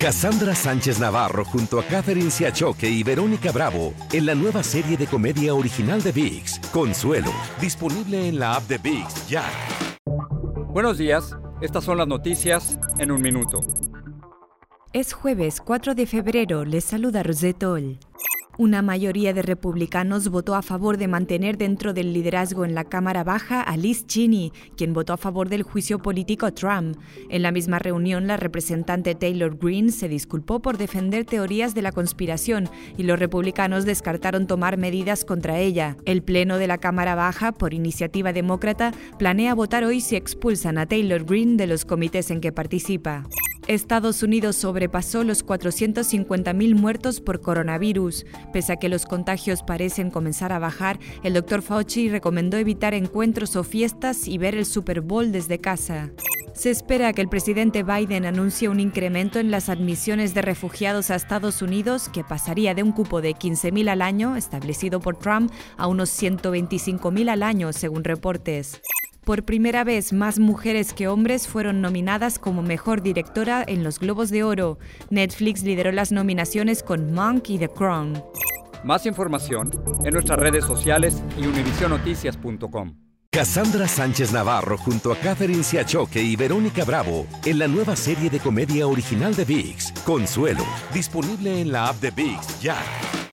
Cassandra Sánchez Navarro junto a Catherine Siachoque y Verónica Bravo en la nueva serie de comedia original de VIX, Consuelo, disponible en la app de VIX ya. Buenos días, estas son las noticias en un minuto. Es jueves 4 de febrero, les saluda Rosetol. Una mayoría de republicanos votó a favor de mantener dentro del liderazgo en la Cámara Baja a Liz Cheney, quien votó a favor del juicio político a Trump. En la misma reunión, la representante Taylor Greene se disculpó por defender teorías de la conspiración y los republicanos descartaron tomar medidas contra ella. El Pleno de la Cámara Baja, por iniciativa demócrata, planea votar hoy si expulsan a Taylor Greene de los comités en que participa. Estados Unidos sobrepasó los 450.000 muertos por coronavirus. Pese a que los contagios parecen comenzar a bajar, el Dr. Fauci recomendó evitar encuentros o fiestas y ver el Super Bowl desde casa. Se espera que el presidente Biden anuncie un incremento en las admisiones de refugiados a Estados Unidos que pasaría de un cupo de 15.000 al año, establecido por Trump, a unos 125.000 al año, según reportes. Por primera vez, más mujeres que hombres fueron nominadas como mejor directora en los Globos de Oro. Netflix lideró las nominaciones con Monk y The Crown. Más información en nuestras redes sociales y univisionoticias.com. Cassandra Sánchez Navarro junto a Catherine Siachoque y Verónica Bravo en la nueva serie de comedia original de VIX, Consuelo, disponible en la app de VIX ya.